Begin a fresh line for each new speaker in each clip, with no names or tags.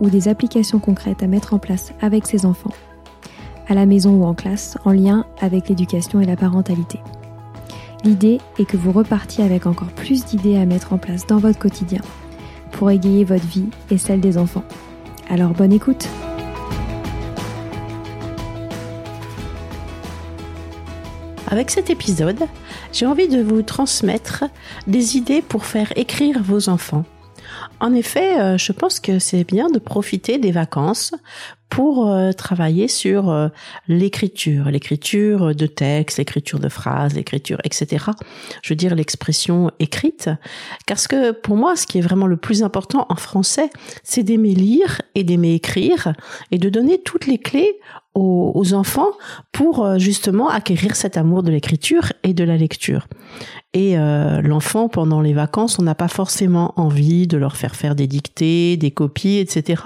ou des applications concrètes à mettre en place avec ses enfants, à la maison ou en classe, en lien avec l'éducation et la parentalité. L'idée est que vous repartiez avec encore plus d'idées à mettre en place dans votre quotidien pour égayer votre vie et celle des enfants. Alors bonne écoute
Avec cet épisode, j'ai envie de vous transmettre des idées pour faire écrire vos enfants. En effet, euh, je pense que c'est bien de profiter des vacances pour euh, travailler sur euh, l'écriture, l'écriture de textes, l'écriture de phrases, l'écriture, etc. Je veux dire l'expression écrite, parce que pour moi, ce qui est vraiment le plus important en français, c'est d'aimer lire et d'aimer écrire et de donner toutes les clés aux, enfants pour euh, justement acquérir cet amour de l'écriture et de la lecture. Et l'enfant, pendant les vacances, on n'a pas forcément envie de leur faire faire des dictées, des copies, etc.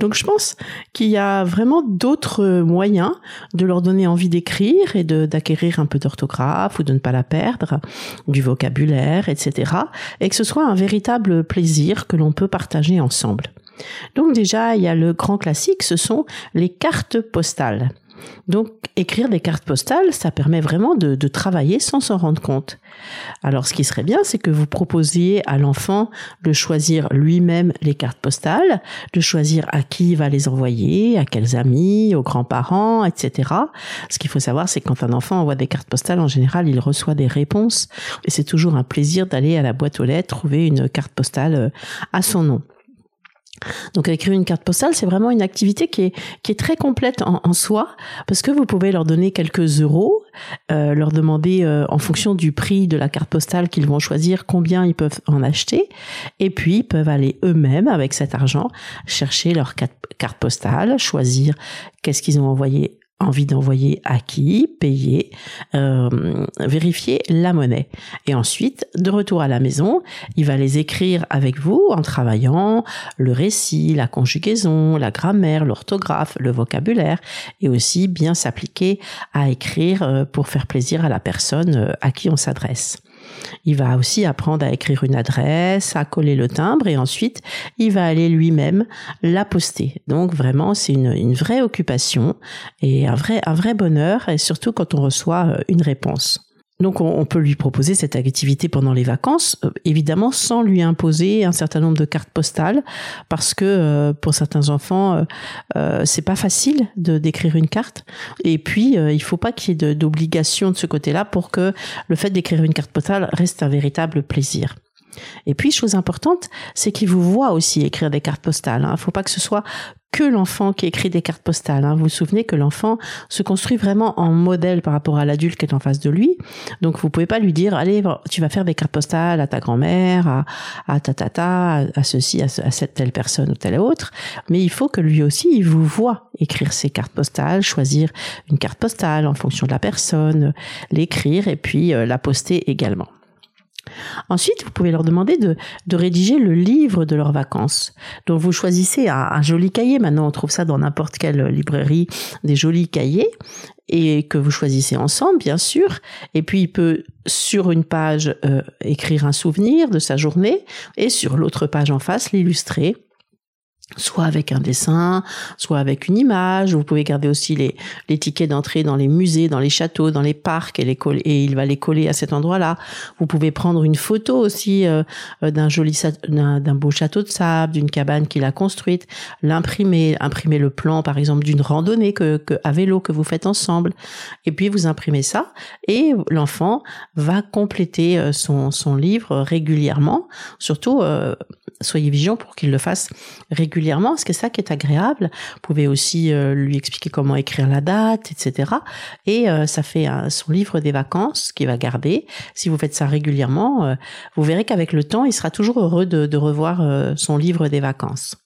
Donc je pense qu'il y a vraiment d'autres moyens de leur donner envie d'écrire et d'acquérir un peu d'orthographe ou de ne pas la perdre, du vocabulaire, etc. Et que ce soit un véritable plaisir que l'on peut partager ensemble. Donc déjà, il y a le grand classique, ce sont les cartes postales. Donc écrire des cartes postales, ça permet vraiment de, travailler sans s'en rendre compte. Alors ce qui serait bien, c'est que vous proposiez à l'enfant de choisir lui-même les cartes postales, de choisir à qui il va les envoyer, à quels amis, aux grands-parents, etc. Ce qu'il faut savoir, c'est que quand un enfant envoie des cartes postales, en général, il reçoit des réponses et c'est toujours un plaisir d'aller à la boîte aux lettres trouver une carte postale euh, à son nom. Donc écrire une carte postale, c'est vraiment une activité qui est, qui est très complète en, soi, parce que vous pouvez leur donner quelques euros, euh, leur demander euh, en fonction du prix de la carte postale qu'ils vont choisir combien ils peuvent en acheter, et puis ils peuvent aller eux-mêmes avec cet argent chercher leur carte postale, choisir qu'est-ce qu'ils ont envoyé envie d'envoyer à qui, payer, euh, vérifier la monnaie. Et ensuite, de retour à la maison, il va les écrire avec vous en travaillant le récit, la conjugaison, la grammaire, l'orthographe, le vocabulaire, et aussi bien s'appliquer à écrire euh, pour faire plaisir à la personne euh, à qui on s'adresse. Il va aussi apprendre à écrire une adresse, à coller le timbre et ensuite il va aller lui-même la poster. Donc vraiment c'est une, une vraie occupation et un vrai, un vrai bonheur et surtout quand on reçoit euh, une réponse. Donc on, peut lui proposer cette activité pendant les vacances, euh, évidemment sans lui imposer un certain nombre de cartes postales, parce que euh, pour certains enfants euh, c'est pas facile de d'écrire une carte. Et puis il faut pas qu'il y ait d'obligation de ce côté-là pour que le fait d'écrire une carte postale reste un véritable plaisir. Et puis, chose importante, c'est qu'il vous voit aussi écrire des cartes postales. Il hein. ne faut pas que ce soit que l'enfant qui écrit des cartes postales. Hein. Vous vous souvenez que l'enfant se construit vraiment en modèle par rapport à l'adulte qui est en face de lui. Donc vous pouvez pas lui dire allez tu vas faire des cartes postales à ta grand-mère, à, à ta tata, à, ceci, à, cette telle personne ou telle autre. Mais il faut que lui aussi il vous voit écrire ses cartes postales, choisir une carte postale en fonction de la personne, l'écrire et puis euh, la poster également. Ensuite, vous pouvez leur demander de, rédiger le livre de leurs vacances. Donc, vous choisissez un, joli cahier. Maintenant, on trouve ça dans n'importe quelle librairie, des jolis cahiers et que vous choisissez ensemble, bien sûr. Et puis, il peut, sur une page, euh, écrire un souvenir de sa journée et sur l'autre page en face, l'illustrer soit avec un dessin, soit avec une image. Vous pouvez garder aussi les, les tickets d'entrée dans les musées, dans les châteaux, dans les parcs et, les coller, et il va les coller à cet endroit-là. Vous pouvez prendre une photo aussi euh, euh, d'un joli d'un beau château de sable, d'une cabane qu'il a construite, l'imprimer, imprimer le plan par exemple d'une randonnée que, que, à vélo que vous faites ensemble, et puis vous imprimez ça et l'enfant va compléter euh, son, son livre régulièrement. Surtout, soyez vigilant pour qu'il le fasse régulièrement, parce que ça qui est agréable. Vous pouvez aussi euh, lui expliquer comment écrire la date, etc. Et euh, ça fait son livre des vacances qu'il va garder. Si vous faites ça régulièrement, euh, vous verrez qu'avec le temps, il sera toujours heureux de revoir son livre des vacances.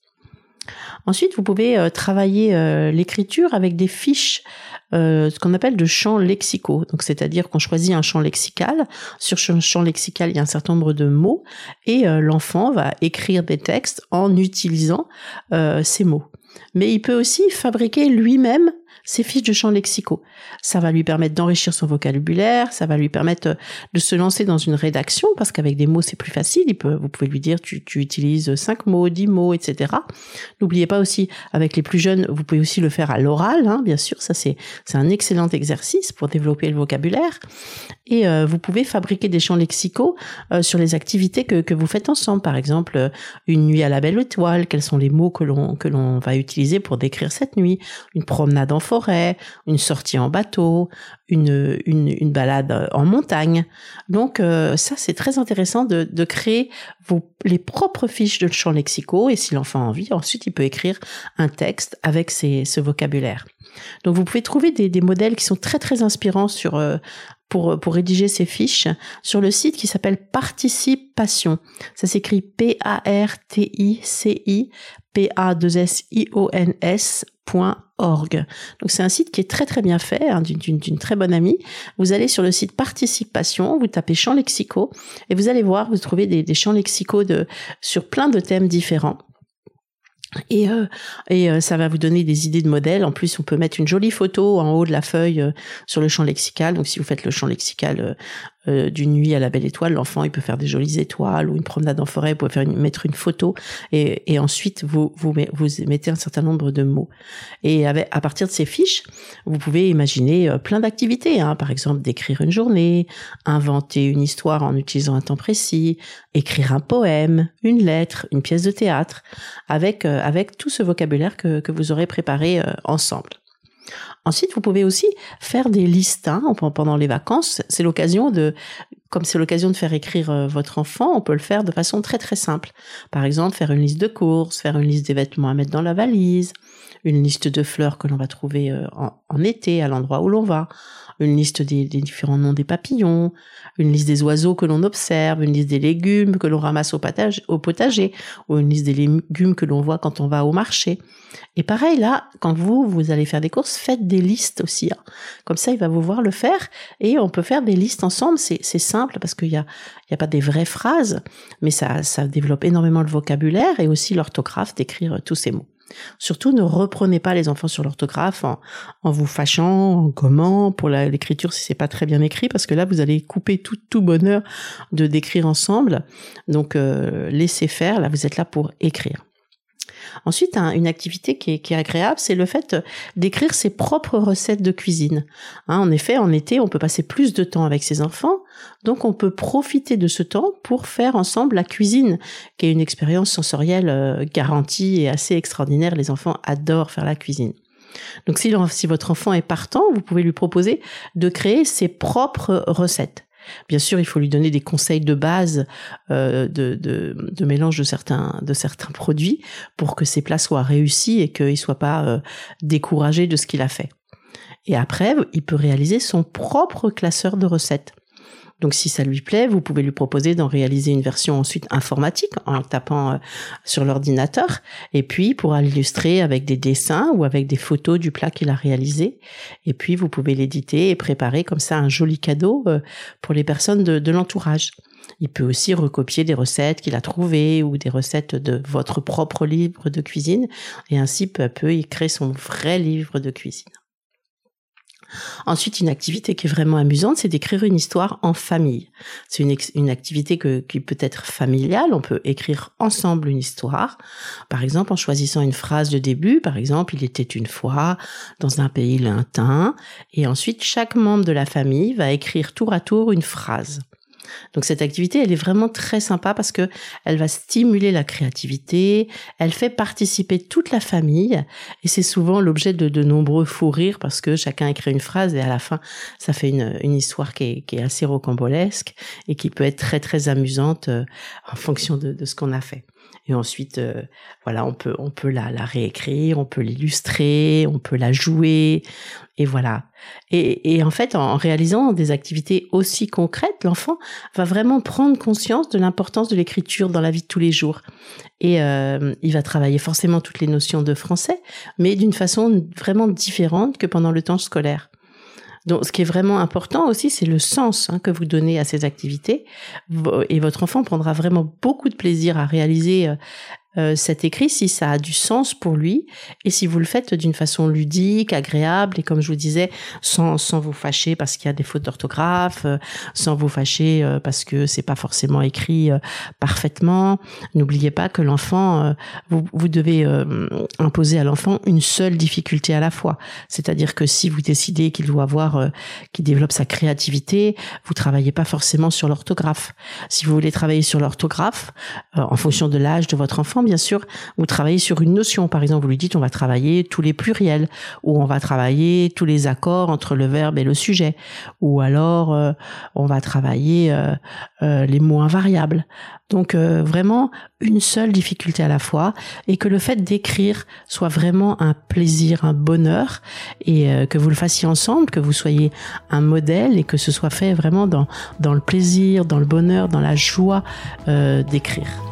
Ensuite, vous pouvez travailler l'écriture avec des fiches euh, ce qu'on appelle de champs lexicaux. Donc, c'est-à-dire qu'on choisit un champ lexical. Sur ce champ lexical, il y a un certain nombre de mots et euh, l'enfant va écrire des textes en utilisant euh, ces mots. Mais il peut aussi fabriquer lui-même ses fiches de champs lexicaux. Ça va lui permettre d'enrichir son vocabulaire, ça va lui permettre de se lancer dans une rédaction, parce qu'avec des mots, c'est plus facile. Vous pouvez lui dire, tu, utilises cinq mots, dix mots, etc. N'oubliez pas aussi, avec les plus jeunes, vous pouvez aussi le faire à l'oral, hein, bien sûr. Ça, c'est, c'est un excellent exercice pour développer le vocabulaire. Et euh, vous pouvez fabriquer des champs lexicaux euh, sur les activités que, que vous faites ensemble. Par exemple, euh, une nuit à la belle étoile, quels sont les mots que l'on, va utiliser pour décrire cette nuit, une promenade en forêt, une sortie en bateau, une, une, une balade en montagne. Donc ça, c'est très intéressant de, de créer vos, les propres fiches de champs lexicaux et si l'enfant a envie, ensuite il peut écrire un texte avec ces, ce vocabulaire. Donc vous pouvez trouver des, modèles qui sont très très inspirants sur euh, pour, pour rédiger ces fiches sur le site qui s'appelle Participation. Ça s'écrit P-A-R-T-I-C-I P-A-2-S-I-O-N-S .org. Donc c'est un site qui est très très bien fait, hein, d'une très bonne amie. Vous allez sur le site participation, vous tapez champs lexicaux et vous allez voir, vous trouvez des, des champs lexicaux de, sur plein de thèmes différents. Et, euh, euh, ça va vous donner des idées de modèles. En plus, on peut mettre une jolie photo en haut de la feuille euh, sur le champ lexical. Donc, si vous faites le champ lexical euh, d'une nuit à la belle étoile, l'enfant il peut faire des jolies étoiles ou une promenade en forêt, vous pouvez faire mettre une photo et, et ensuite vous, vous vous mettez un certain nombre de mots. Et avec, à partir de ces fiches, vous pouvez imaginer euh, plein d'activités, hein. par exemple d'écrire une journée, inventer une histoire en utilisant un temps précis, écrire un poème, une lettre, une pièce de théâtre, avec euh, avec tout ce vocabulaire que, que vous aurez préparé ensemble. Ensuite, vous pouvez aussi faire des listes hein, pendant les vacances. C'est l'occasion de, comme c'est l'occasion de faire écrire euh, votre enfant, on peut le faire de façon très très simple. Par exemple, faire une liste de courses, faire une liste des vêtements à mettre dans la valise, une liste de fleurs que l'on va trouver euh, en, été à l'endroit où l'on va, une liste des, différents noms des papillons, une liste des oiseaux que l'on observe, une liste des légumes que l'on ramasse au, potager, ou une liste des légumes que l'on voit quand on va au marché. Et pareil, là, quand vous, vous allez faire des courses, faites des listes aussi. Hein. Comme ça, il va vous voir le faire et on peut faire des listes ensemble. C'est simple parce qu'il y a, y a pas des vraies phrases, mais ça, ça développe énormément le vocabulaire et aussi l'orthographe d'écrire tous ces mots. Surtout, ne reprenez pas les enfants sur l'orthographe en, vous fâchant, en gommant pour l'écriture si c'est pas très bien écrit, parce que là, vous allez couper tout, tout bonheur de d'écrire ensemble. Donc, euh, laissez faire. Là, vous êtes là pour écrire. Ensuite, une activité qui est, agréable, c'est le fait d'écrire ses propres recettes de cuisine. Hein, en effet, en été, on peut passer plus de temps avec ses enfants, donc on peut profiter de ce temps pour faire ensemble la cuisine, qui est une expérience sensorielle euh, garantie et assez extraordinaire. Les enfants adorent faire la cuisine. Donc si votre enfant est partant, vous pouvez lui proposer de créer ses propres recettes. Bien sûr, il faut lui donner des conseils de base euh, de, de, mélange de certains, de certains produits pour que ses plats soient réussis et qu'il ne soit pas euh, découragé de ce qu'il a fait. Et après, il peut réaliser son propre classeur de recettes. Donc si ça lui plaît, vous pouvez lui proposer d'en réaliser une version ensuite informatique en tapant euh, sur l'ordinateur et puis il pourra l'illustrer avec des dessins ou avec des photos du plat qu'il a réalisé et puis vous pouvez l'éditer et préparer comme ça un joli cadeau euh, pour les personnes de, de l'entourage. Il peut aussi recopier des recettes qu'il a trouvées ou des recettes de votre propre livre de cuisine et ainsi peu à peu il crée son vrai livre de cuisine. Ensuite, une activité qui est vraiment amusante, c'est d'écrire une histoire en famille. C'est une, activité qui peut être familiale. On peut écrire ensemble une histoire. Par exemple, en choisissant une phrase de début. Par exemple, il était une fois dans un pays lointain. Et ensuite, chaque membre de la famille va écrire tour à tour une phrase. Donc cette activité, elle est vraiment très sympa parce que elle va stimuler la créativité, elle fait participer toute la famille et c'est souvent l'objet de, de nombreux fous rires parce que chacun écrit une phrase et à la fin, ça fait une, une histoire qui est, qui est assez rocambolesque et qui peut être très très amusante euh, en fonction de, de ce qu'on a fait. Et ensuite, euh, voilà, on peut on peut la, la réécrire, on peut l'illustrer, on peut la jouer, et voilà. Et, et en fait, en, réalisant des activités aussi concrètes, l'enfant va vraiment prendre conscience de l'importance de l'écriture dans la vie de tous les jours. Et euh, il va travailler forcément toutes les notions de français, mais d'une façon vraiment différente que pendant le temps scolaire. Donc, ce qui est vraiment important aussi, c'est le sens hein, que vous donnez à ces activités. Et votre enfant prendra vraiment beaucoup de plaisir à réaliser euh, cet écrit si ça a du sens pour lui et si vous le faites d'une façon ludique, agréable et comme je vous disais, sans, sans vous fâcher parce qu'il y a des fautes d'orthographe, euh, sans vous fâcher euh, parce que c'est pas forcément écrit parfaitement. N'oubliez pas que l'enfant, vous, vous devez imposer à l'enfant une seule difficulté à la fois. C'est-à-dire que si vous décidez qu'il doit avoir, qu'il développe sa créativité, vous travaillez pas forcément sur l'orthographe. Si vous voulez travailler sur l'orthographe, en fonction de l'âge de votre enfant, bien sûr, vous travaillez sur une notion. Par exemple, vous lui dites on va travailler tous les pluriels, ou on va travailler tous les accords entre le verbe et le sujet, ou alors euh, on va travailler euh, euh, les mots invariables. Donc vraiment une seule difficulté à la fois, et que le fait d'écrire soit vraiment un plaisir, un bonheur, et que vous le fassiez ensemble, que vous soyez un modèle, et que ce soit fait vraiment dans, dans le plaisir, dans le bonheur, dans la joie d'écrire.